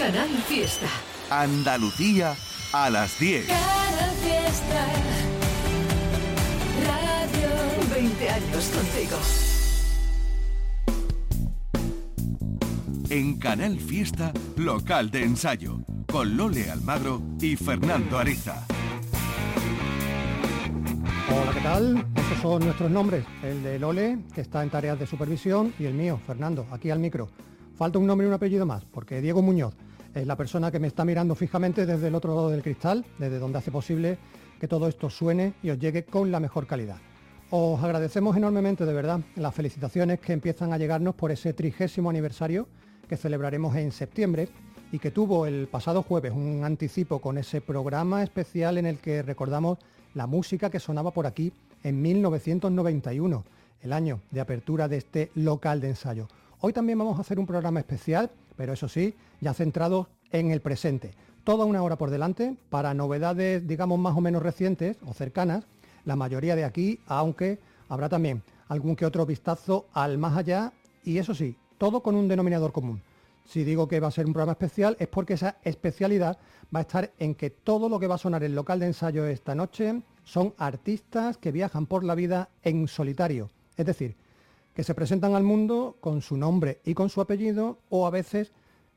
Canal Fiesta. Andalucía a las 10. Canal Fiesta. Radio 20 años contigo. En Canal Fiesta, local de ensayo, con Lole Almagro y Fernando Ariza. Hola, ¿qué tal? Estos son nuestros nombres. El de Lole, que está en tareas de supervisión, y el mío, Fernando, aquí al micro. Falta un nombre y un apellido más, porque Diego Muñoz es la persona que me está mirando fijamente desde el otro lado del cristal, desde donde hace posible que todo esto suene y os llegue con la mejor calidad. Os agradecemos enormemente, de verdad, las felicitaciones que empiezan a llegarnos por ese trigésimo aniversario que celebraremos en septiembre y que tuvo el pasado jueves un anticipo con ese programa especial en el que recordamos la música que sonaba por aquí en 1991, el año de apertura de este local de ensayo. Hoy también vamos a hacer un programa especial, pero eso sí, ya centrado en el presente. Toda una hora por delante para novedades, digamos, más o menos recientes o cercanas, la mayoría de aquí, aunque habrá también algún que otro vistazo al más allá y eso sí, todo con un denominador común. Si digo que va a ser un programa especial es porque esa especialidad va a estar en que todo lo que va a sonar en el local de ensayo esta noche son artistas que viajan por la vida en solitario. Es decir, que se presentan al mundo con su nombre y con su apellido o a veces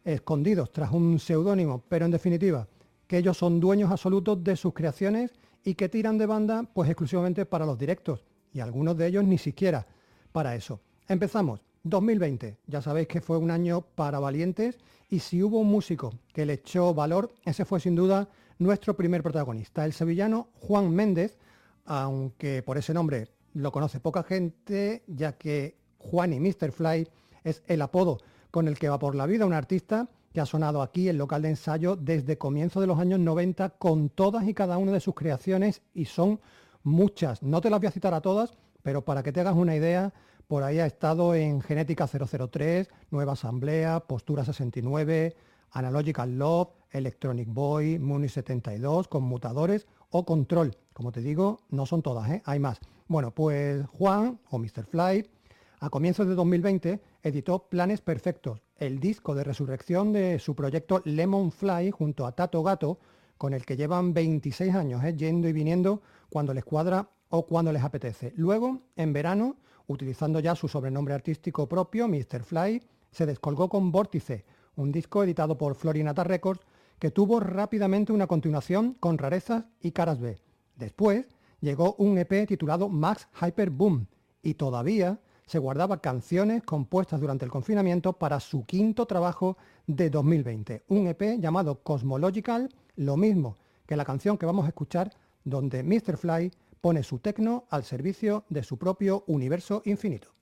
escondidos tras un seudónimo, pero en definitiva, que ellos son dueños absolutos de sus creaciones y que tiran de banda pues exclusivamente para los directos y algunos de ellos ni siquiera para eso. Empezamos. 2020, ya sabéis que fue un año para valientes y si hubo un músico que le echó valor, ese fue sin duda nuestro primer protagonista, el sevillano Juan Méndez, aunque por ese nombre lo conoce poca gente, ya que Juan y Mr. Fly es el apodo con el que va por la vida un artista que ha sonado aquí en local de ensayo desde comienzo de los años 90 con todas y cada una de sus creaciones y son muchas. No te las voy a citar a todas, pero para que te hagas una idea, por ahí ha estado en Genética 003, Nueva Asamblea, Postura 69, Analogical Love, Electronic Boy, Muni 72, Conmutadores o Control. Como te digo, no son todas, ¿eh? hay más. Bueno, pues Juan o Mr. Fly a comienzos de 2020 editó Planes Perfectos, el disco de resurrección de su proyecto Lemon Fly junto a Tato Gato, con el que llevan 26 años, ¿eh? yendo y viniendo cuando les cuadra o cuando les apetece. Luego, en verano, utilizando ya su sobrenombre artístico propio, Mr. Fly, se descolgó con Vórtice, un disco editado por Florinata Records que tuvo rápidamente una continuación con Rarezas y Caras B. Después llegó un EP titulado Max Hyper Boom y todavía se guardaba canciones compuestas durante el confinamiento para su quinto trabajo de 2020, un EP llamado Cosmological, lo mismo que la canción que vamos a escuchar donde Mr. Fly pone su tecno al servicio de su propio universo infinito.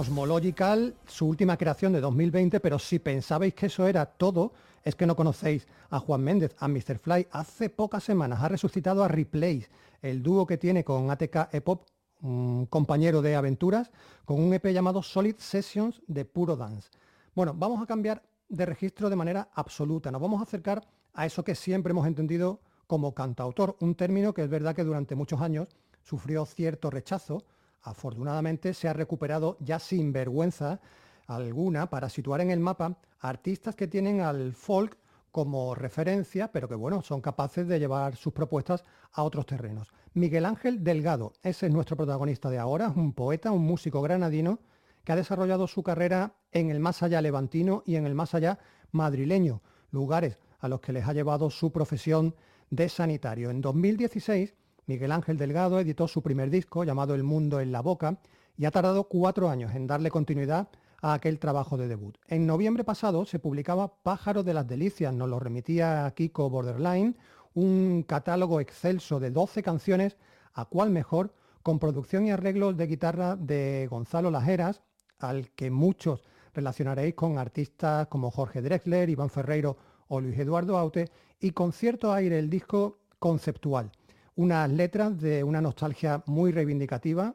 Cosmological, su última creación de 2020, pero si pensabais que eso era todo, es que no conocéis a Juan Méndez, a Mr. Fly. Hace pocas semanas ha resucitado a Replace, el dúo que tiene con ATK Epop, un compañero de aventuras, con un EP llamado Solid Sessions de puro dance. Bueno, vamos a cambiar de registro de manera absoluta. Nos vamos a acercar a eso que siempre hemos entendido como cantautor, un término que es verdad que durante muchos años sufrió cierto rechazo, afortunadamente se ha recuperado ya sin vergüenza alguna para situar en el mapa artistas que tienen al folk como referencia, pero que bueno, son capaces de llevar sus propuestas a otros terrenos. Miguel Ángel Delgado, ese es nuestro protagonista de ahora, un poeta, un músico granadino que ha desarrollado su carrera en el más allá levantino y en el más allá madrileño, lugares a los que les ha llevado su profesión de sanitario. En 2016 Miguel Ángel Delgado editó su primer disco llamado El Mundo en la Boca y ha tardado cuatro años en darle continuidad a aquel trabajo de debut. En noviembre pasado se publicaba Pájaro de las Delicias, nos lo remitía Kiko Borderline, un catálogo excelso de 12 canciones, a cual mejor, con producción y arreglos de guitarra de Gonzalo Lajeras, al que muchos relacionaréis con artistas como Jorge Drexler, Iván Ferreiro o Luis Eduardo Aute, y con cierto aire el disco conceptual unas letras de una nostalgia muy reivindicativa,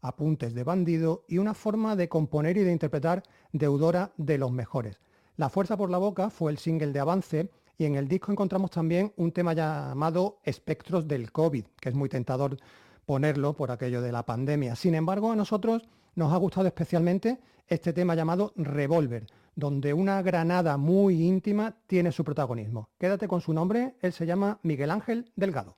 apuntes de bandido y una forma de componer y de interpretar deudora de los mejores. La Fuerza por la Boca fue el single de avance y en el disco encontramos también un tema llamado Espectros del COVID, que es muy tentador ponerlo por aquello de la pandemia. Sin embargo, a nosotros nos ha gustado especialmente este tema llamado Revolver, donde una granada muy íntima tiene su protagonismo. Quédate con su nombre, él se llama Miguel Ángel Delgado.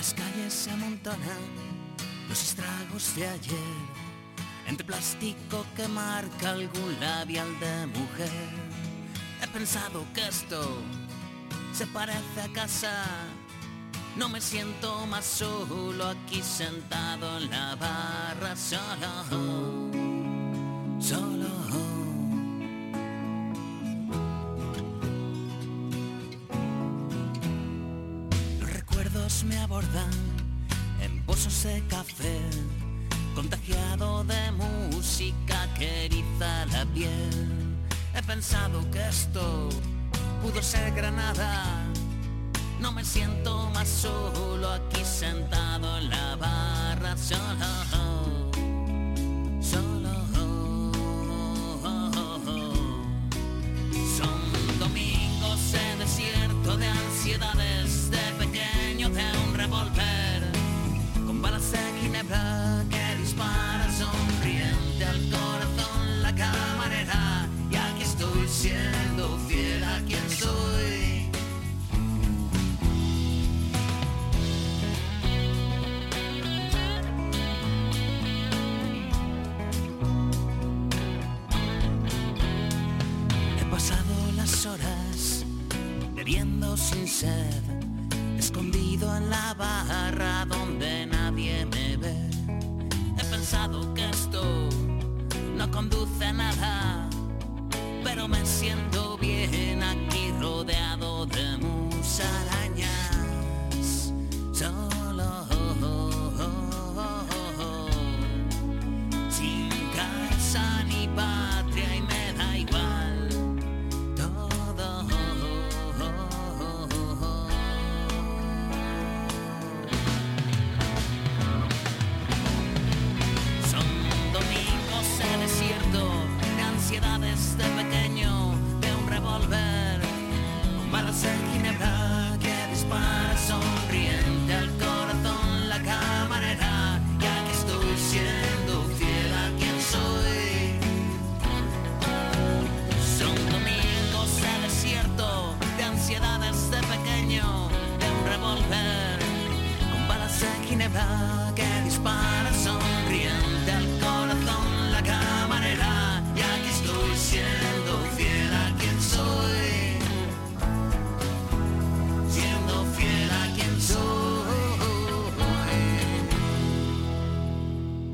Las calles se amontonan los estragos de ayer, entre plástico que marca algún labial de mujer. He pensado que esto se parece a casa, no me siento más solo aquí sentado en la barra solo, solo. Me abordan en pozos de café, contagiado de música que eriza la piel. He pensado que esto pudo ser Granada. No me siento más solo aquí sentado en la barra.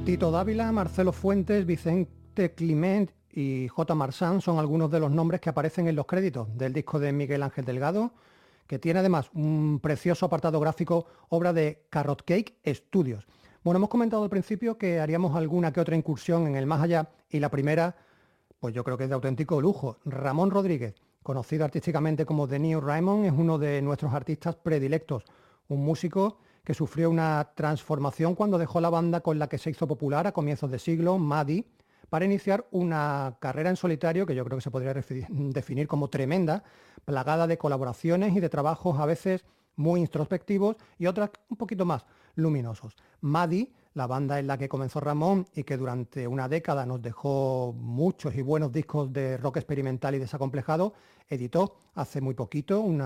Tito Dávila, Marcelo Fuentes, Vicente Clement y J. Marsan son algunos de los nombres que aparecen en los créditos del disco de Miguel Ángel Delgado, que tiene además un precioso apartado gráfico, obra de Carrot Cake Studios. Bueno, hemos comentado al principio que haríamos alguna que otra incursión en el más allá y la primera, pues yo creo que es de auténtico lujo. Ramón Rodríguez, conocido artísticamente como The New Raymond, es uno de nuestros artistas predilectos, un músico que sufrió una transformación cuando dejó la banda con la que se hizo popular a comienzos de siglo, Maddie, para iniciar una carrera en solitario que yo creo que se podría definir como tremenda, plagada de colaboraciones y de trabajos a veces muy introspectivos y otras un poquito más luminosos. Maddie, la banda en la que comenzó Ramón y que durante una década nos dejó muchos y buenos discos de rock experimental y desacomplejado, editó hace muy poquito un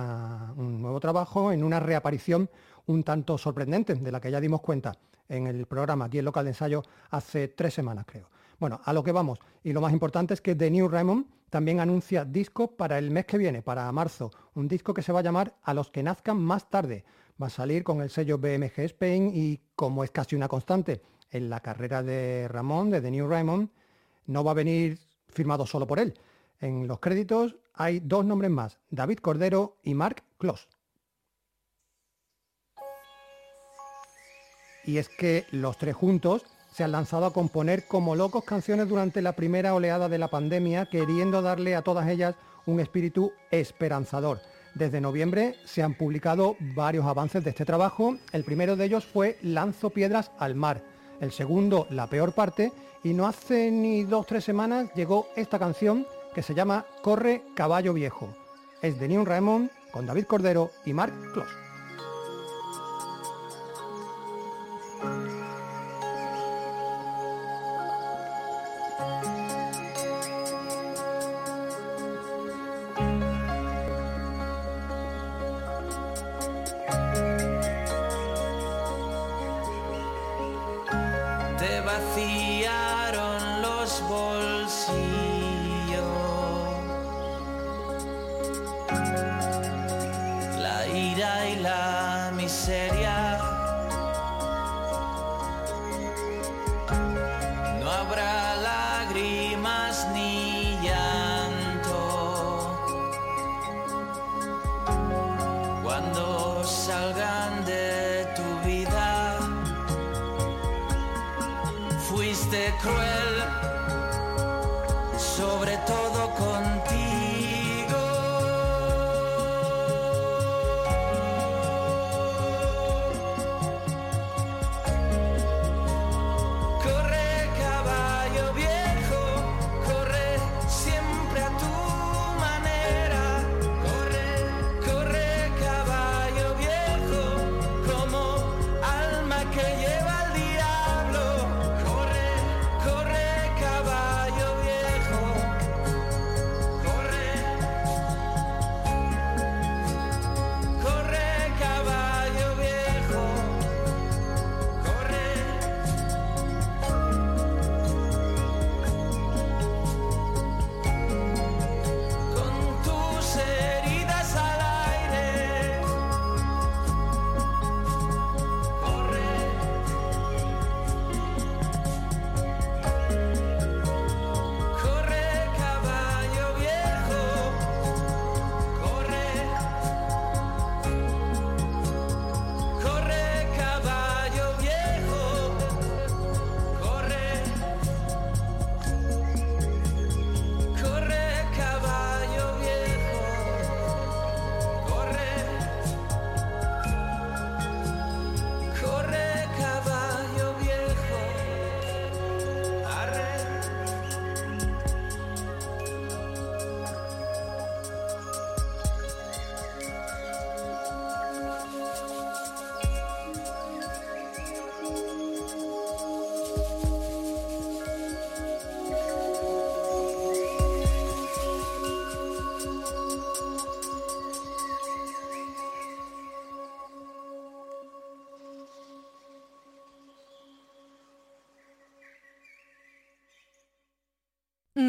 nuevo trabajo en una reaparición un tanto sorprendente, de la que ya dimos cuenta en el programa aquí en Local de Ensayo hace tres semanas creo. Bueno, a lo que vamos. Y lo más importante es que The New Raymond también anuncia disco para el mes que viene, para marzo. Un disco que se va a llamar A los que nazcan más tarde. Va a salir con el sello BMG Spain y como es casi una constante en la carrera de Ramón, de The New Raymond, no va a venir firmado solo por él. En los créditos hay dos nombres más, David Cordero y Mark Kloss. Y es que los tres juntos se han lanzado a componer como locos canciones durante la primera oleada de la pandemia, queriendo darle a todas ellas un espíritu esperanzador. Desde noviembre se han publicado varios avances de este trabajo. El primero de ellos fue Lanzo piedras al mar. El segundo, La peor parte. Y no hace ni dos o tres semanas llegó esta canción que se llama Corre caballo viejo. Es de Neon Raymond con David Cordero y Mark Kloss.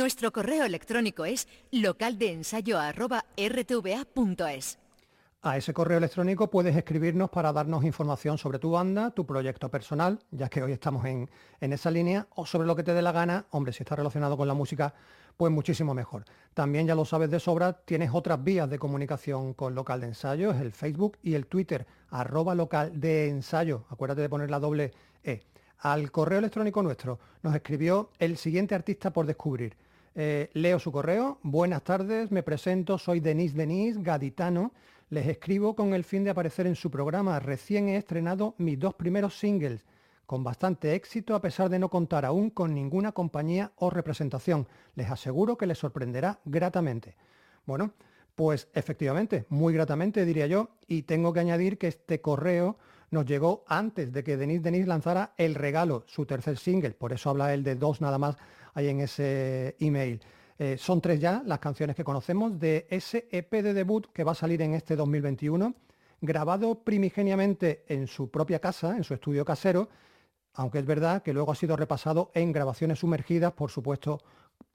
Nuestro correo electrónico es localdeensayo.rtva.es. A ese correo electrónico puedes escribirnos para darnos información sobre tu banda, tu proyecto personal, ya que hoy estamos en, esa línea, o sobre lo que te dé la gana. Hombre, si está relacionado con la música, pues muchísimo mejor. También ya lo sabes de sobra, tienes otras vías de comunicación con local de ensayo, es el Facebook y el Twitter, arroba local de ensayo. Acuérdate de poner la doble E. Al correo electrónico nuestro nos escribió el siguiente artista por descubrir. Eh, leo su correo. Buenas tardes, me presento, soy Denis Denis, gaditano. Les escribo con el fin de aparecer en su programa. Recién he estrenado mis dos primeros singles, con bastante éxito a pesar de no contar aún con ninguna compañía o representación. Les aseguro que les sorprenderá gratamente. Bueno, pues efectivamente, muy gratamente diría yo, y tengo que añadir que este correo nos llegó antes de que Denis Denis lanzara El Regalo, su tercer single, por eso habla él de dos nada más ahí en ese email. Eh, son tres ya las canciones que conocemos de ese EP de debut que va a salir en este 2021, grabado primigeniamente en su propia casa, en su estudio casero, aunque es verdad que luego ha sido repasado en grabaciones sumergidas, por supuesto,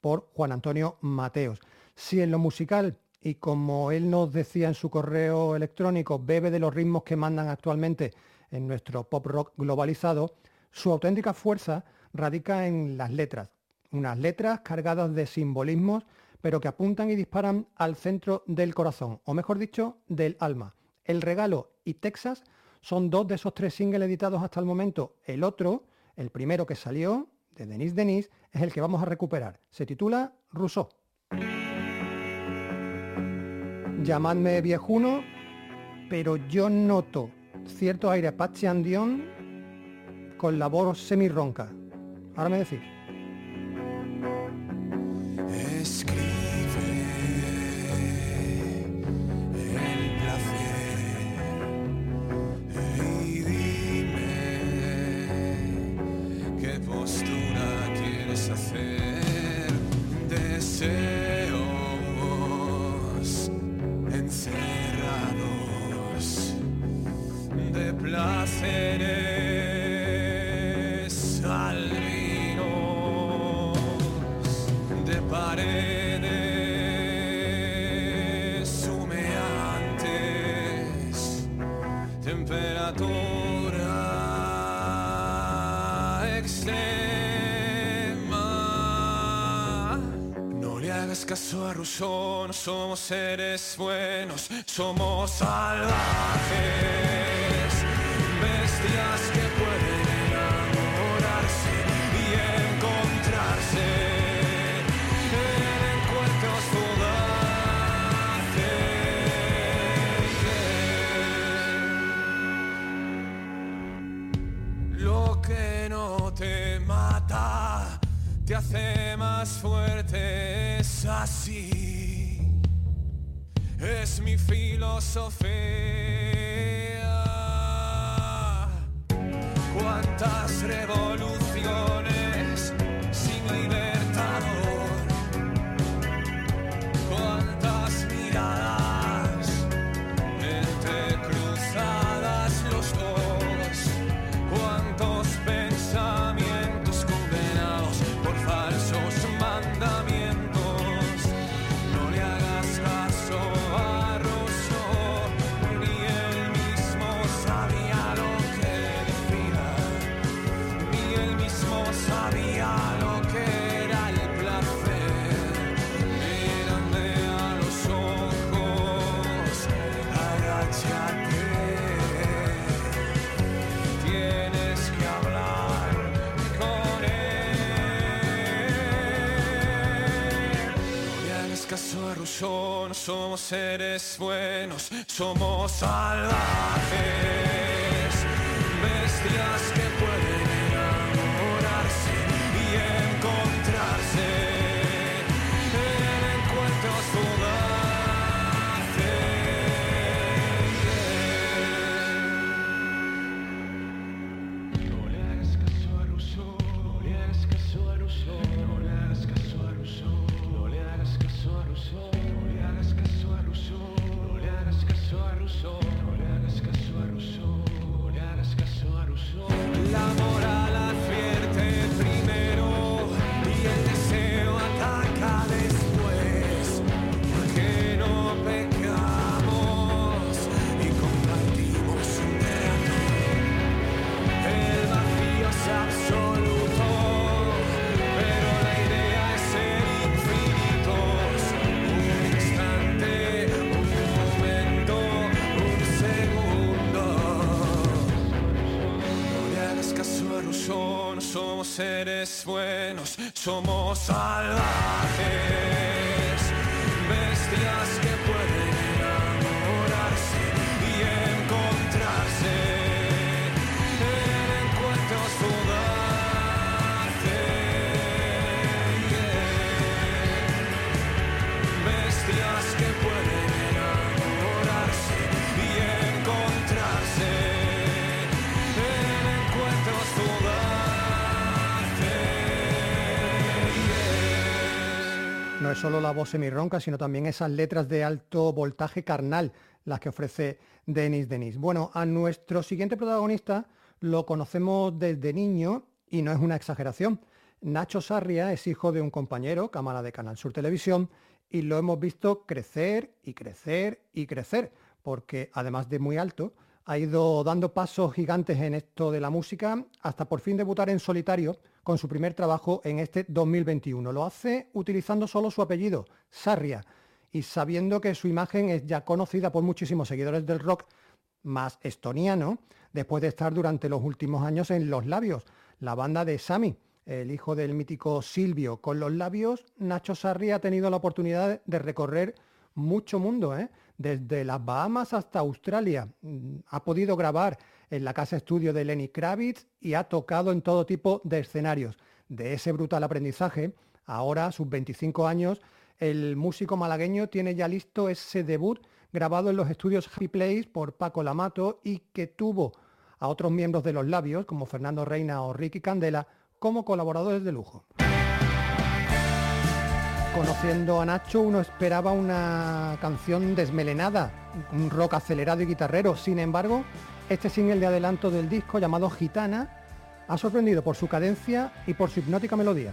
por Juan Antonio Mateos. Si en lo musical, y como él nos decía en su correo electrónico, bebe de los ritmos que mandan actualmente en nuestro pop rock globalizado, su auténtica fuerza radica en las letras, unas letras cargadas de simbolismos, pero que apuntan y disparan al centro del corazón, o mejor dicho, del alma. El regalo y Texas son dos de esos tres singles editados hasta el momento. El otro, el primero que salió, de Denis Denis, es el que vamos a recuperar. Se titula Rousseau. Llamadme viejuno, pero yo noto cierto aire Patsy Dion con la voz semi-ronca. Ahora me decís. Caso a Rousseau, no somos seres buenos, somos salvajes, es mi filosofía. Cuántas revoluciones no somos seres buenos, somos salvajes. Bestias seres buenos, somos salvajes, solo la voz semirronca, sino también esas letras de alto voltaje carnal las que ofrece Denis Denis. Bueno, a nuestro siguiente protagonista lo conocemos desde niño y no es una exageración. Nacho Sarria es hijo de un compañero, cámara de Canal Sur Televisión, y lo hemos visto crecer y crecer y crecer, porque además de muy alto, ha ido dando pasos gigantes en esto de la música hasta por fin debutar en solitario con su primer trabajo en este 2021. Lo hace utilizando solo su apellido, Sarria, y sabiendo que su imagen es ya conocida por muchísimos seguidores del rock más estoniano, después de estar durante los últimos años en Los Labios, la banda de Sami, el hijo del mítico Silvio. Con Los Labios, Nacho Sarria ha tenido la oportunidad de recorrer mucho mundo, ¿eh? Desde las Bahamas hasta Australia. Mm, Ha podido grabar en la casa estudio de Lenny Kravitz y ha tocado en todo tipo de escenarios. De ese brutal aprendizaje, ahora, a sus 25 años, el músico malagueño tiene ya listo ese debut grabado en los estudios Happy Place por Paco Lamato y que tuvo a otros miembros de Los Labios, como Fernando Reina o Ricky Candela, como colaboradores de lujo. Conociendo a Nacho uno esperaba una canción desmelenada, un rock acelerado y guitarrero. Sin embargo, este single de adelanto del disco llamado Gitana ha sorprendido por su cadencia y por su hipnótica melodía.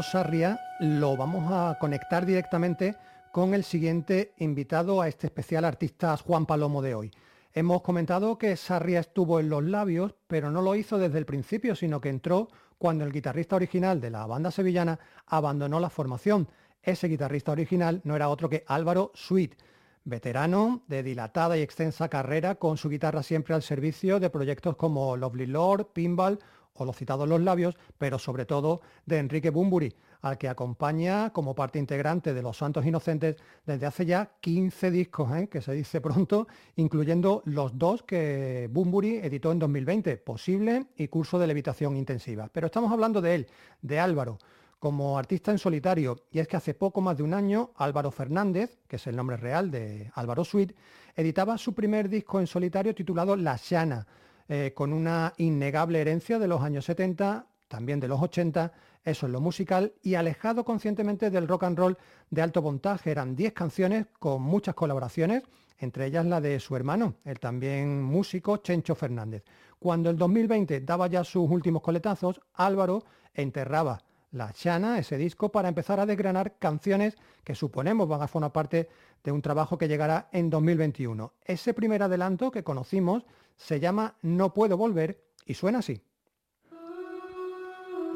Sarria lo vamos a conectar directamente con el siguiente invitado a este especial artista Juan Palomo de hoy. Hemos comentado que Sarria estuvo en los labios, pero no lo hizo desde el principio, sino que entró cuando el guitarrista original de la banda sevillana abandonó la formación. Ese guitarrista original no era otro que Álvaro Sweet, veterano de dilatada y extensa carrera con su guitarra siempre al servicio de proyectos como Lovely Lord, Pinball o los citados Los Labios, pero sobre todo de Enrique Bumburi, al que acompaña como parte integrante de Los Santos Inocentes desde hace ya 15 discos, ¿eh? que se dice pronto, incluyendo los dos que Bumburi editó en 2020, Posible y Curso de Levitación Intensiva. Pero estamos hablando de él, de Álvaro, como artista en solitario, y es que hace poco más de un año Álvaro Fernández, que es el nombre real de Álvaro Sweet, editaba su primer disco en solitario titulado La Shana, eh, con una innegable herencia de los años 70, también de los 80, eso en lo musical, y alejado conscientemente del rock and roll de alto montaje. Eran 10 canciones con muchas colaboraciones, entre ellas la de su hermano, el también músico Chencho Fernández. Cuando el 2020 daba ya sus últimos coletazos, Álvaro enterraba la Chana, ese disco, para empezar a desgranar canciones que suponemos van a formar parte de un trabajo que llegará en 2021. Ese primer adelanto que conocimos se llama No puedo volver y suena así.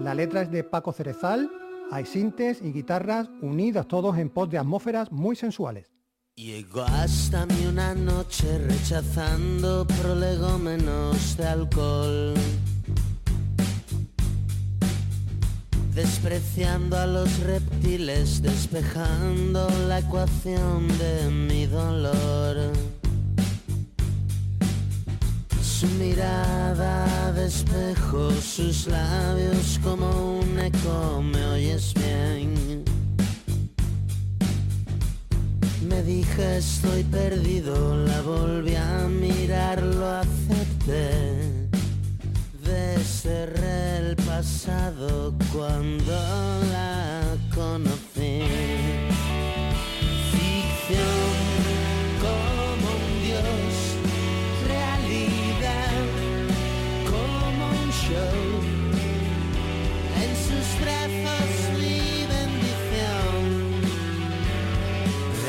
La letra es de Paco Cerezal, hay sintes y guitarras unidas todos en pos de atmósferas muy sensuales. Llegó hasta mí una noche rechazando prolegómenos de alcohol. despreciando a los reptiles, despejando la ecuación de mi dolor. Su mirada de espejo, sus labios como un eco, me oyes bien. Me dije estoy perdido, la volví a mirar, lo acepté cerré el pasado cuando la conocí.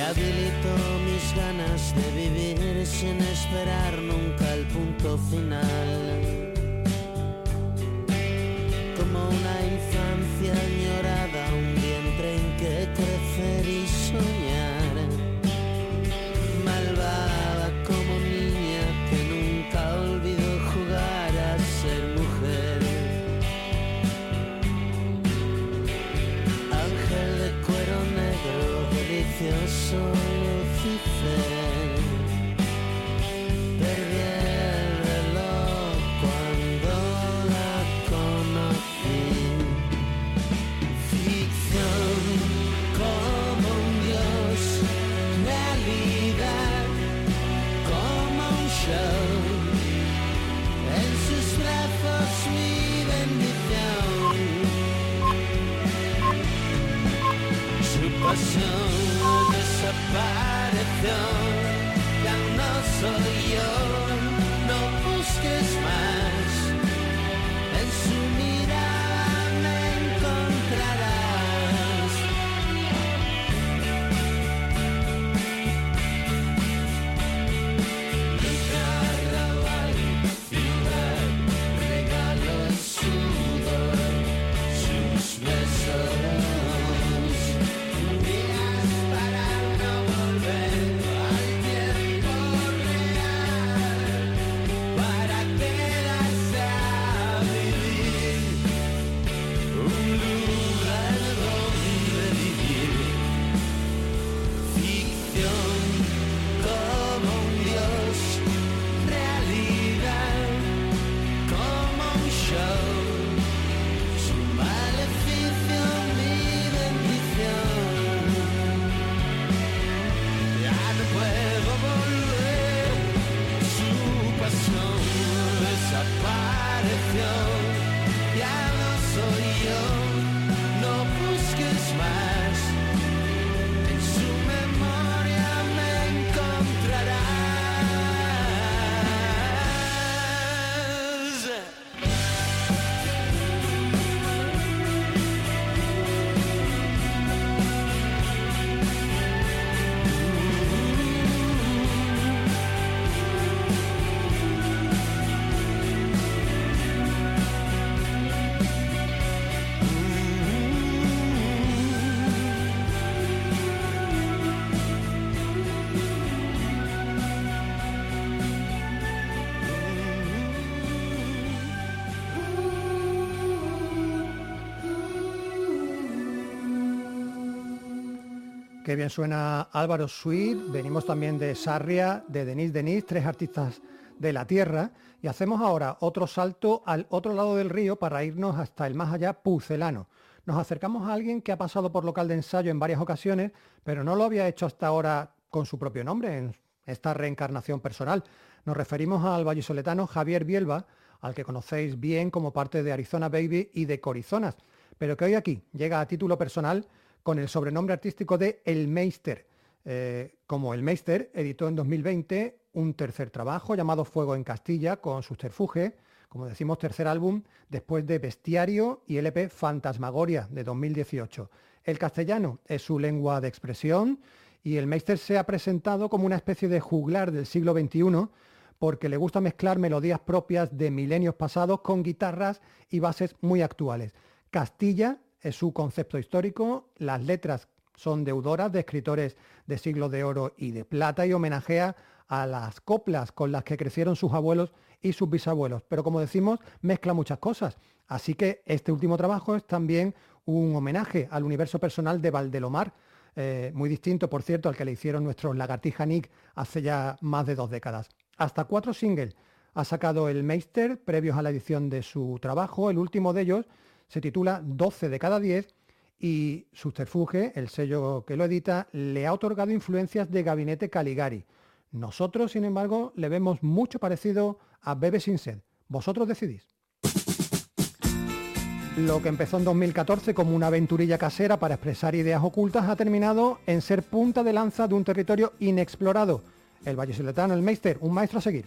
Rehabilito mis ganas de vivir sin esperar nunca el punto final. Una infancia añorada, 让那首 Qué bien suena Álvaro Sweet, venimos también de Sarria, de Denise Denis, tres artistas de la tierra, y hacemos ahora otro salto al otro lado del río para irnos hasta el más allá pucelano. Nos acercamos a alguien que ha pasado por local de ensayo en varias ocasiones, pero no lo había hecho hasta ahora con su propio nombre, en esta reencarnación personal. Nos referimos al vallisoletano Javier Bielba, al que conocéis bien como parte de Arizona Baby y de Corizonas, pero que hoy aquí llega a título personal con el sobrenombre artístico de El Meister. Eh, como El Meister editó en 2020 un tercer trabajo llamado Fuego en Castilla con Subterfuge, como decimos tercer álbum después de Bestiario y LP Fantasmagoria de 2018. El castellano es su lengua de expresión y el Meister se ha presentado como una especie de juglar del siglo XXI porque le gusta mezclar melodías propias de milenios pasados con guitarras y bases muy actuales. Castilla es su concepto histórico, las letras son deudoras de escritores de siglos de oro y de plata y homenajea a las coplas con las que crecieron sus abuelos y sus bisabuelos. Pero como decimos, mezcla muchas cosas. Así que este último trabajo es también un homenaje al universo personal de Valdelomar, eh, muy distinto, por cierto, al que le hicieron nuestros Lagartija Nick hace ya más de dos décadas. Hasta cuatro singles ha sacado el Meister previos a la edición de su trabajo. El último de ellos se titula 12 de cada 10 y Subterfuge, el sello que lo edita, le ha otorgado influencias de Gabinete Caligari. Nosotros, sin embargo, le vemos mucho parecido a Bebe Sin Sed. Vosotros decidís. Lo que empezó en 2014 como una aventurilla casera para expresar ideas ocultas ha terminado en ser punta de lanza de un territorio inexplorado. El Valle Siletano, el Meister, un maestro a seguir.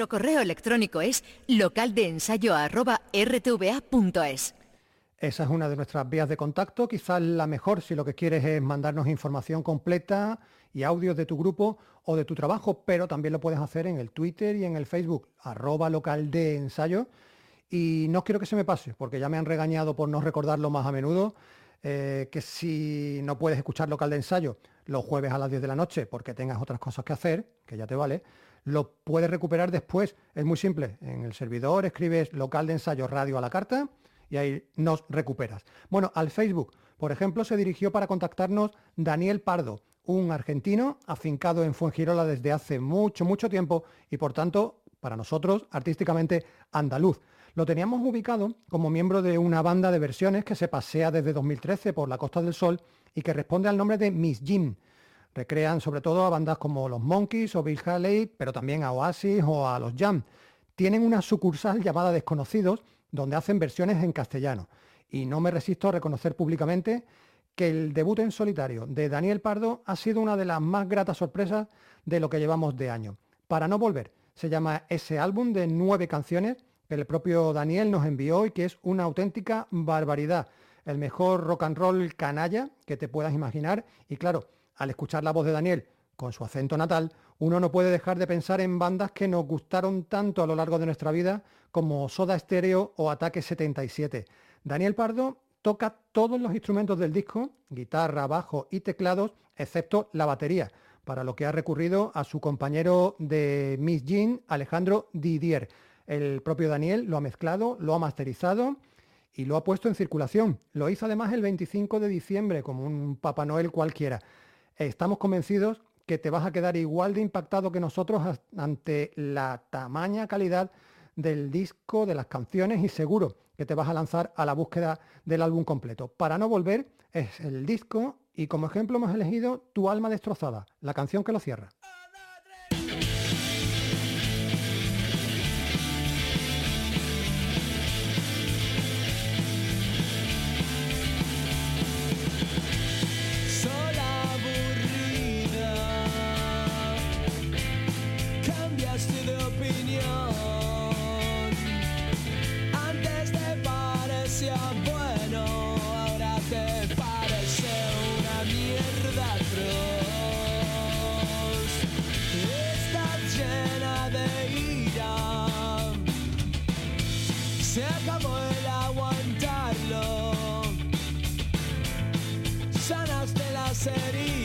Nuestro correo electrónico es localdeensayo.rtva.es. Esa es una de nuestras vías de contacto, quizás la mejor si lo que quieres es mandarnos información completa y audios de tu grupo o de tu trabajo, pero también lo puedes hacer en el Twitter y en el Facebook, arroba local de ensayo. Y no quiero que se me pase, porque ya me han regañado por no recordarlo más a menudo, eh, que si no puedes escuchar local de ensayo los jueves a las 10 de la noche porque tengas otras cosas que hacer, que ya te vale, lo puedes recuperar después. Es muy simple. En el servidor escribes local de ensayo radio a la carta y ahí nos recuperas. Bueno, al Facebook, por ejemplo, se dirigió para contactarnos Daniel Pardo, un argentino afincado en Fuengirola desde hace mucho, mucho tiempo y por tanto, para nosotros, artísticamente andaluz. Lo teníamos ubicado como miembro de una banda de versiones que se pasea desde 2013 por la Costa del Sol y que responde al nombre de Miss Jim. Recrean sobre todo a bandas como los Monkeys o Bill Haley, pero también a Oasis o a los Jam. Tienen una sucursal llamada Desconocidos, donde hacen versiones en castellano. Y no me resisto a reconocer públicamente que el debut en solitario de Daniel Pardo ha sido una de las más gratas sorpresas de lo que llevamos de año. Para no volver, se llama ese álbum de nueve canciones que el propio Daniel nos envió y que es una auténtica barbaridad. El mejor rock and roll canalla que te puedas imaginar. Y claro, al escuchar la voz de Daniel con su acento natal, uno no puede dejar de pensar en bandas que nos gustaron tanto a lo largo de nuestra vida como Soda Stereo o Ataque 77. Daniel Pardo toca todos los instrumentos del disco, guitarra, bajo y teclados, excepto la batería, para lo que ha recurrido a su compañero de Miss Jean, Alejandro Didier. El propio Daniel lo ha mezclado, lo ha masterizado y lo ha puesto en circulación. Lo hizo además el 25 de diciembre, como un Papá Noel cualquiera. Estamos convencidos que te vas a quedar igual de impactado que nosotros ante la tamaña calidad del disco, de las canciones y seguro que te vas a lanzar a la búsqueda del álbum completo. Para no volver es el disco y como ejemplo hemos elegido Tu alma destrozada, la canción que lo cierra. city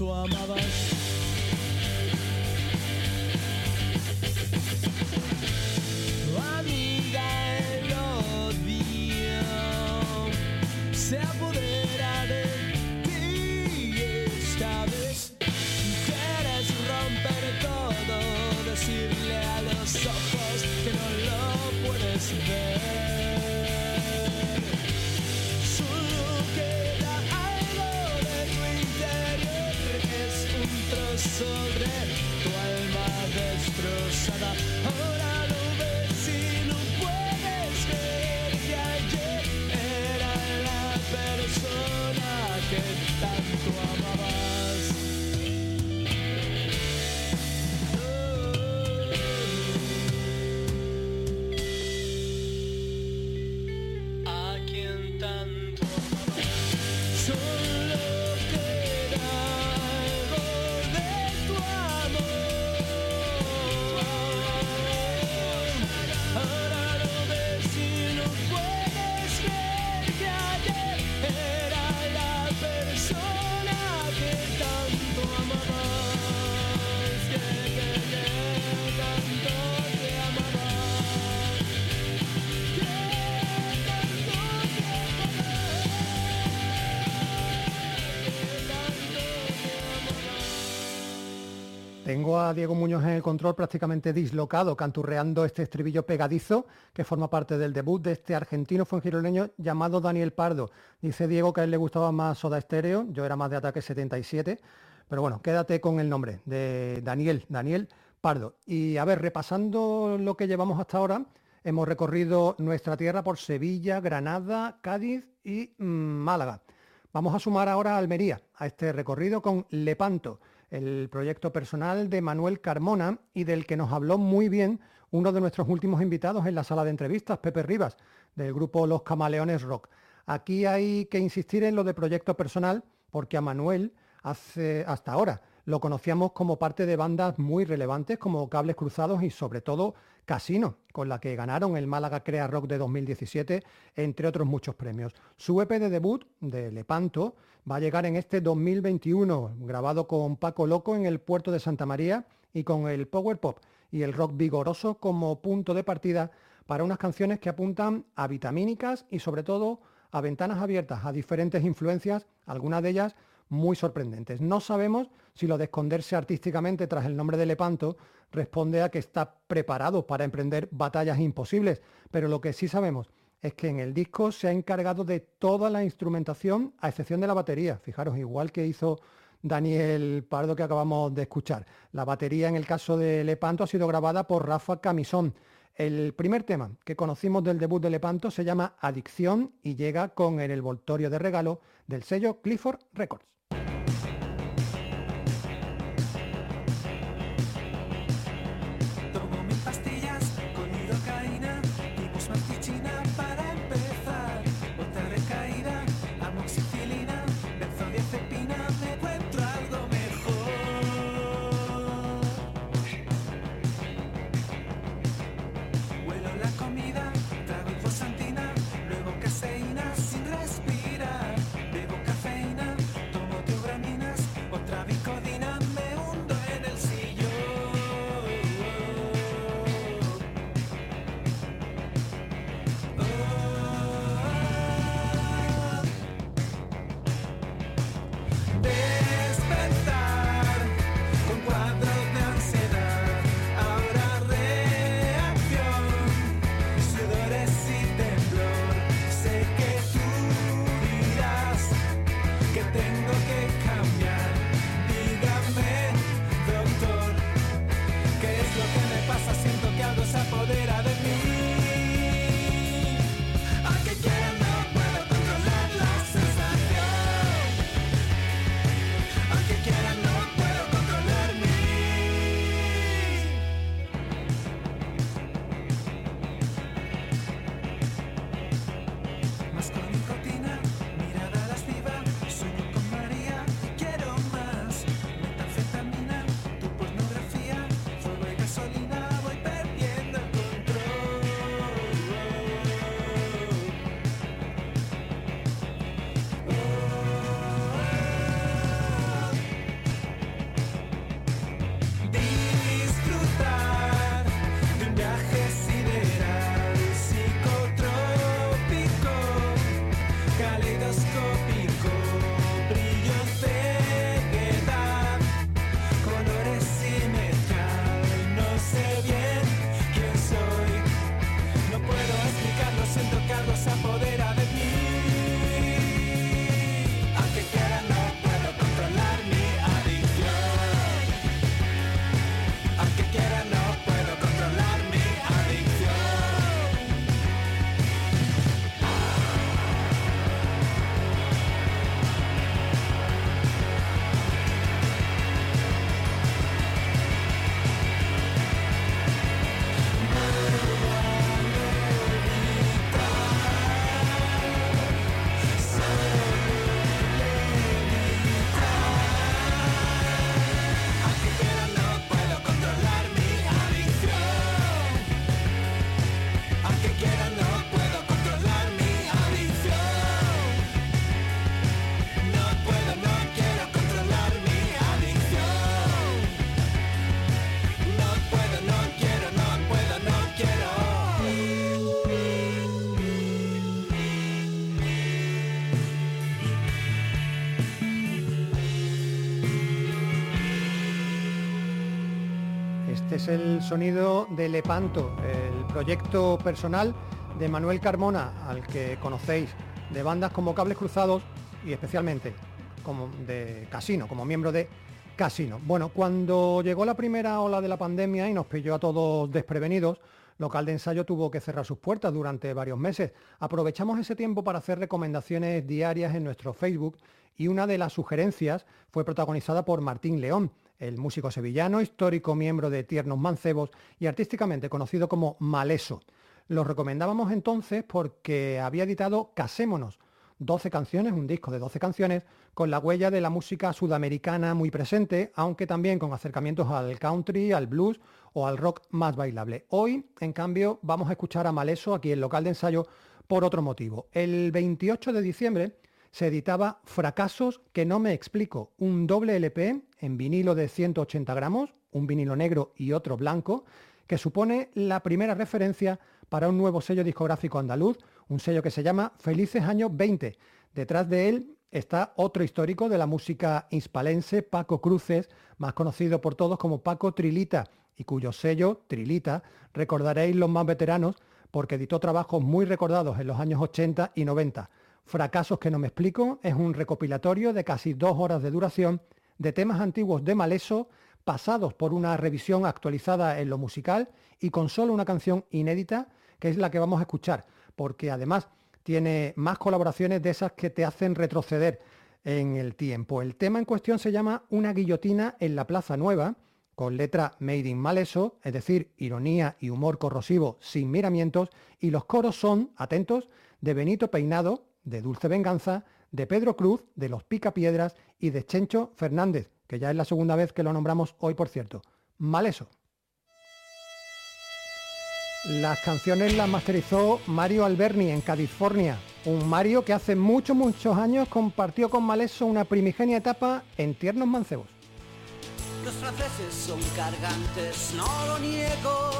tú amabas. sobre Diego Muñoz en el control prácticamente dislocado, canturreando este estribillo pegadizo que forma parte del debut de este argentino fuengiroleño llamado Daniel Pardo. Dice Diego que a él le gustaba más Soda Stereo, yo era más de Ataque 77, pero bueno, quédate con el nombre de Daniel, Daniel Pardo. Y a ver, repasando lo que llevamos hasta ahora, hemos recorrido nuestra tierra por Sevilla, Granada, Cádiz y mm, Málaga. Vamos a sumar ahora a Almería, a este recorrido con Lepanto el proyecto personal de Manuel Carmona y del que nos habló muy bien uno de nuestros últimos invitados en la sala de entrevistas, Pepe Rivas, del grupo Los Camaleones Rock. Aquí hay que insistir en lo de proyecto personal porque a Manuel hace, hasta ahora lo conocíamos como parte de bandas muy relevantes como Cables Cruzados y sobre todo Casino, con la que ganaron el Málaga Crea Rock de 2017, entre otros muchos premios. Su EP de debut, de Lepanto, va a llegar en este 2021, grabado con Paco Loco en el puerto de Santa María y con el power pop y el rock vigoroso como punto de partida para unas canciones que apuntan a vitamínicas y sobre todo a ventanas abiertas a diferentes influencias, algunas de ellas muy sorprendentes. No sabemos si lo de esconderse artísticamente tras el nombre de Lepanto responde a que está preparado para emprender batallas imposibles, pero lo que sí sabemos es que en el disco se ha encargado de toda la instrumentación, a excepción de la batería. Fijaros, igual que hizo Daniel Pardo que acabamos de escuchar. La batería en el caso de Lepanto ha sido grabada por Rafa Camisón. El primer tema que conocimos del debut de Lepanto se llama Adicción y llega con el envoltorio de regalo del sello Clifford Records. Sonido de Lepanto, el proyecto personal de Manuel Carmona, al que conocéis de bandas como Cables Cruzados y especialmente como de Casino, como miembro de Casino. Bueno, cuando llegó la primera ola de la pandemia y nos pilló a todos desprevenidos, Local de Ensayo tuvo que cerrar sus puertas durante varios meses. Aprovechamos ese tiempo para hacer recomendaciones diarias en nuestro Facebook y una de las sugerencias fue protagonizada por Martín León, el músico sevillano, histórico miembro de Tiernos Mancebos y artísticamente conocido como Maleso. Lo recomendábamos entonces porque había editado Casémonos, 12 canciones, un disco de 12 canciones, con la huella de la música sudamericana muy presente, aunque también con acercamientos al country, al blues o al rock más bailable. Hoy, en cambio, vamos a escuchar a Maleso aquí en local de ensayo por otro motivo. El 28 de diciembre se editaba Fracasos que no me explico, un doble LP en vinilo de 180 gramos, un vinilo negro y otro blanco, que supone la primera referencia para un nuevo sello discográfico andaluz, un sello que se llama Felices Años 20. Detrás de él está otro histórico de la música hispalense, Paco Cruces, más conocido por todos como Paco Trilita, y cuyo sello, Trilita, recordaréis los más veteranos porque editó trabajos muy recordados en los años 80 y 90. Fracasos que no me explico es un recopilatorio de casi dos horas de duración de temas antiguos de Maleso, pasados por una revisión actualizada en lo musical y con solo una canción inédita, que es la que vamos a escuchar, porque además tiene más colaboraciones de esas que te hacen retroceder en el tiempo. El tema en cuestión se llama Una guillotina en la Plaza Nueva, con letra made in maleso, es decir, ironía y humor corrosivo sin miramientos, y los coros son, atentos, de Benito Peinado, de Dulce Venganza, de Pedro Cruz, de Los Picapiedras y de Chencho Fernández, que ya es la segunda vez que lo nombramos hoy, por cierto. Maleso. Las canciones las masterizó Mario Alberni en California, un Mario que hace muchos, muchos años compartió con Maleso una primigenia etapa en Tiernos Mancebos. Los franceses son cargantes, no lo niego,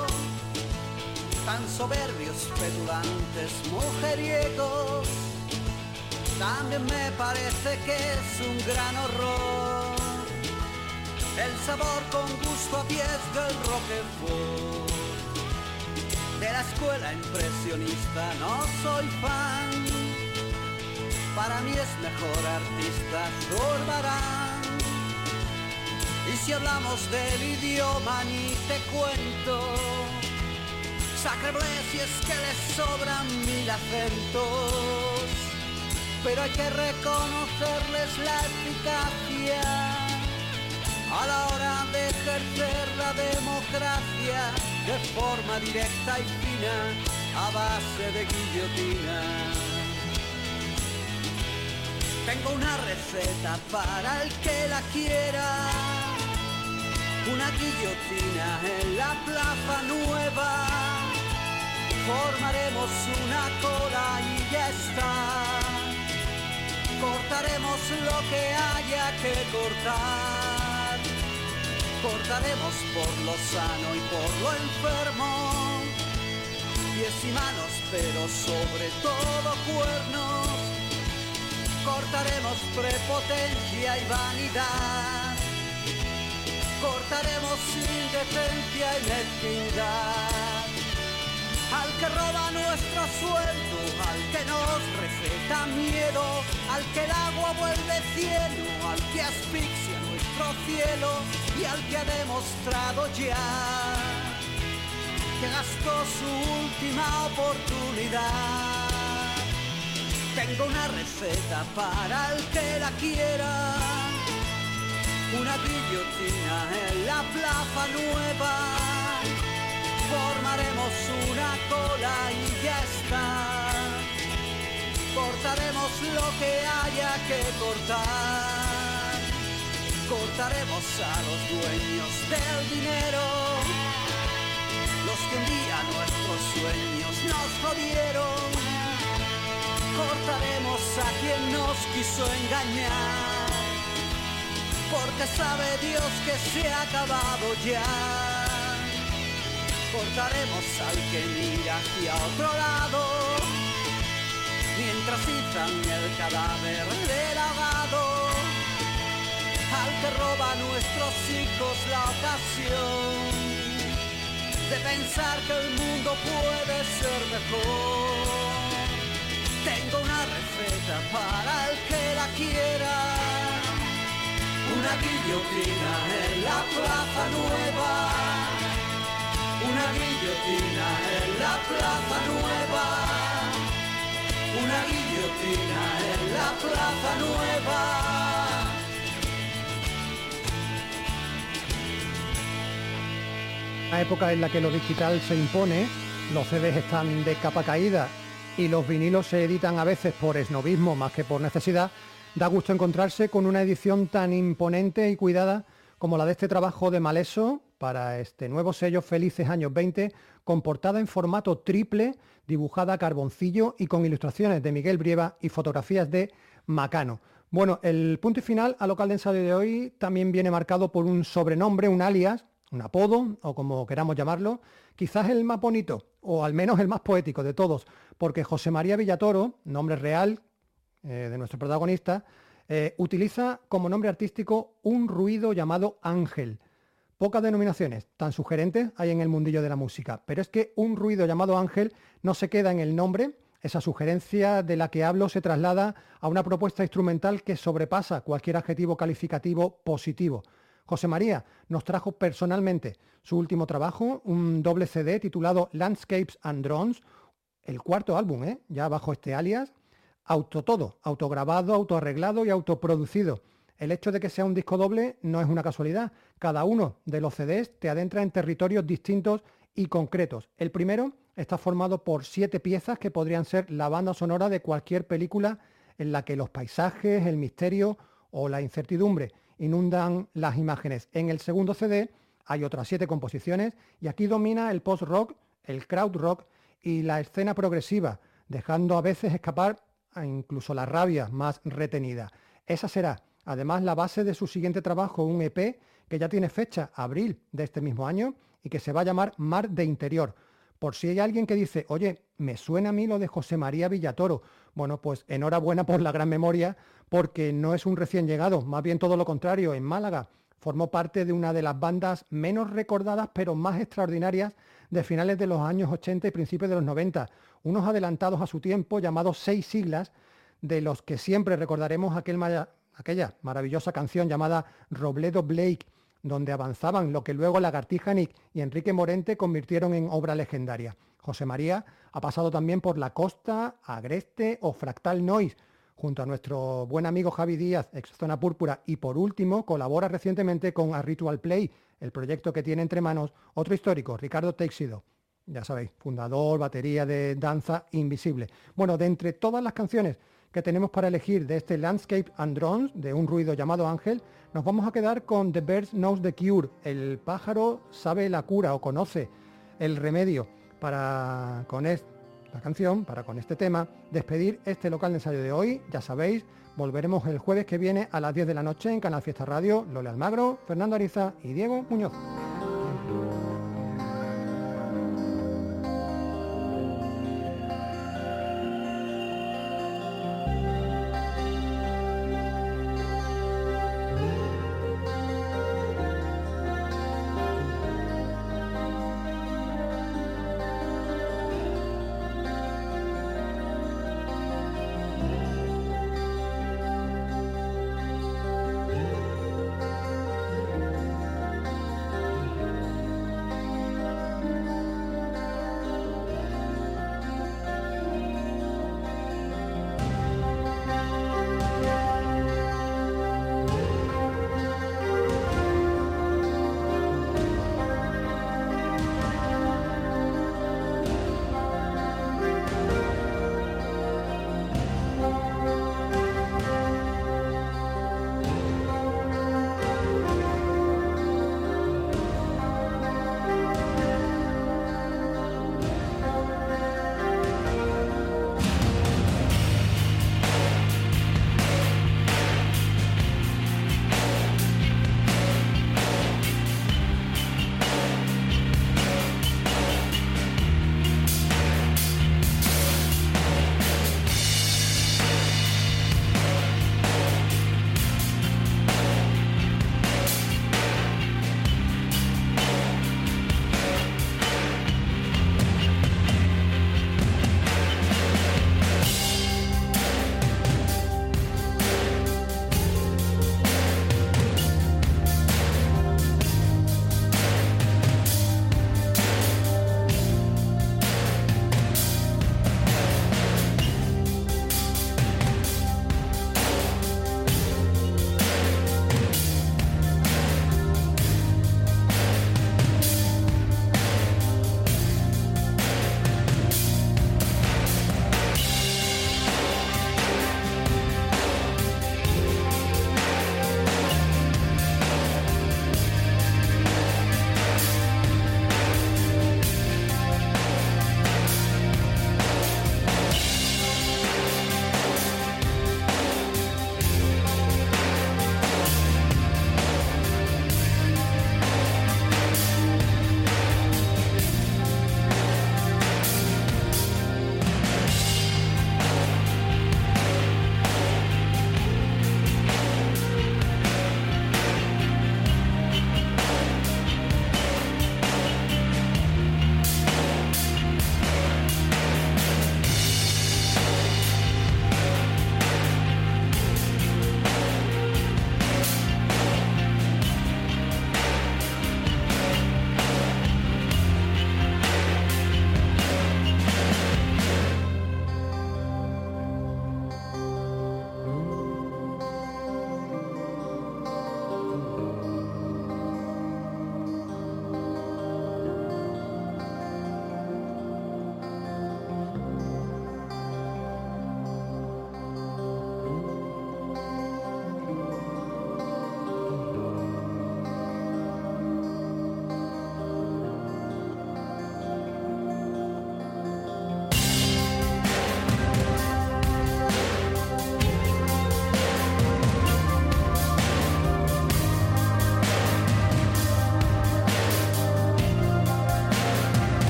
tan soberbios, petulantes, mujeriegos. También me parece que es un gran horror el sabor con gusto a pies del Roquefort. De la escuela impresionista no soy fan. Para mí es mejor artista Zurbarán. Y si hablamos del idioma ni te cuento. Sacre si es que le sobran mil acentos. Pero hay que reconocerles la eficacia a la hora de ejercer la democracia de forma directa y fina a base de guillotina. Tengo una receta para el que la quiera, una guillotina en la plaza nueva. Formaremos una cola y ya está. Cortaremos lo que haya que cortar. Cortaremos por lo sano y por lo enfermo. Pies y manos, pero sobre todo cuernos. Cortaremos prepotencia y vanidad. Cortaremos indecencia y mezquindad. Que roba nuestro sueldo, al que nos receta miedo, al que el agua vuelve cielo, al que asfixia nuestro cielo y al que ha demostrado ya que gastó su última oportunidad. Tengo una receta para el que la quiera, una guillotina en la plaza nueva formaremos una cola y ya está. Cortaremos lo que haya que cortar. Cortaremos a los dueños del dinero. Los que un día nuestros sueños nos jodieron. Cortaremos a quien nos quiso engañar. Porque sabe Dios que se ha acabado ya cortaremos al que mira hacia otro lado, mientras izan el cadáver del ahogado, al que roba a nuestros hijos la ocasión de pensar que el mundo puede ser mejor. Tengo una receta para el que la quiera. Una guillotina en la plaza nueva. Una guillotina en la plaza nueva. Una guillotina en la plaza nueva. Una época en la que lo digital se impone, los CDs están de capa caída y los vinilos se editan a veces por esnovismo más que por necesidad, da gusto encontrarse con una edición tan imponente y cuidada como la de este trabajo de Maleso para este nuevo sello Felices Años 20, con portada en formato triple, dibujada a carboncillo y con ilustraciones de Miguel Brieva y fotografías de Macano. Bueno, el punto y final al local de ensayo de hoy también viene marcado por un sobrenombre, un alias, un apodo o como queramos llamarlo, quizás el más bonito o al menos el más poético de todos, porque José María Villatoro, nombre real eh, de nuestro protagonista, eh, utiliza como nombre artístico un ruido llamado Ángel. Pocas denominaciones tan sugerentes hay en el mundillo de la música, pero es que un ruido llamado Ángel no se queda en el nombre, esa sugerencia de la que hablo se traslada a una propuesta instrumental que sobrepasa cualquier adjetivo calificativo positivo. José María nos trajo personalmente su último trabajo, un doble CD titulado Landscapes and Drones, el cuarto álbum, ¿eh? ya bajo este alias, auto todo, autograbado, autoarreglado y autoproducido. El hecho de que sea un disco doble no es una casualidad. Cada uno de los CDs te adentra en territorios distintos y concretos. El primero está formado por siete piezas que podrían ser la banda sonora de cualquier película en la que los paisajes, el misterio o la incertidumbre inundan las imágenes. En el segundo CD hay otras siete composiciones y aquí domina el post-rock, el crowd rock y la escena progresiva, dejando a veces escapar incluso la rabia más retenida. Esa será además la base de su siguiente trabajo, un EP que ya tiene fecha, abril de este mismo año, y que se va a llamar Mar de Interior. Por si hay alguien que dice, oye, me suena a mí lo de José María Villatoro. Bueno, pues enhorabuena por la gran memoria, porque no es un recién llegado, más bien todo lo contrario, en Málaga. Formó parte de una de las bandas menos recordadas, pero más extraordinarias de finales de los años 80 y principios de los 90. Unos adelantados a su tiempo, llamados Seis Siglas, de los que siempre recordaremos aquella maravillosa canción llamada Robledo Blake donde avanzaban lo que luego Lagartija Nick y Enrique Morente convirtieron en obra legendaria. José María ha pasado también por La Costa, Agreste o Fractal Noise, junto a nuestro buen amigo Javi Díaz, ex Zona Púrpura, y por último colabora recientemente con A Ritual Play, el proyecto que tiene entre manos otro histórico, Ricardo Teixido. Ya sabéis, fundador, batería de Danza Invisible. Bueno, de entre todas las canciones que tenemos para elegir de este Landscape and Drones, de un ruido llamado Ángel, nos vamos a quedar con The Bird Knows the Cure. El pájaro sabe la cura o conoce el remedio para con esta canción, para con este tema, despedir este local de ensayo de hoy. Ya sabéis, volveremos el jueves que viene a las 10 de la noche en Canal Fiesta Radio. Lole Almagro, Fernando Ariza y Diego Muñoz.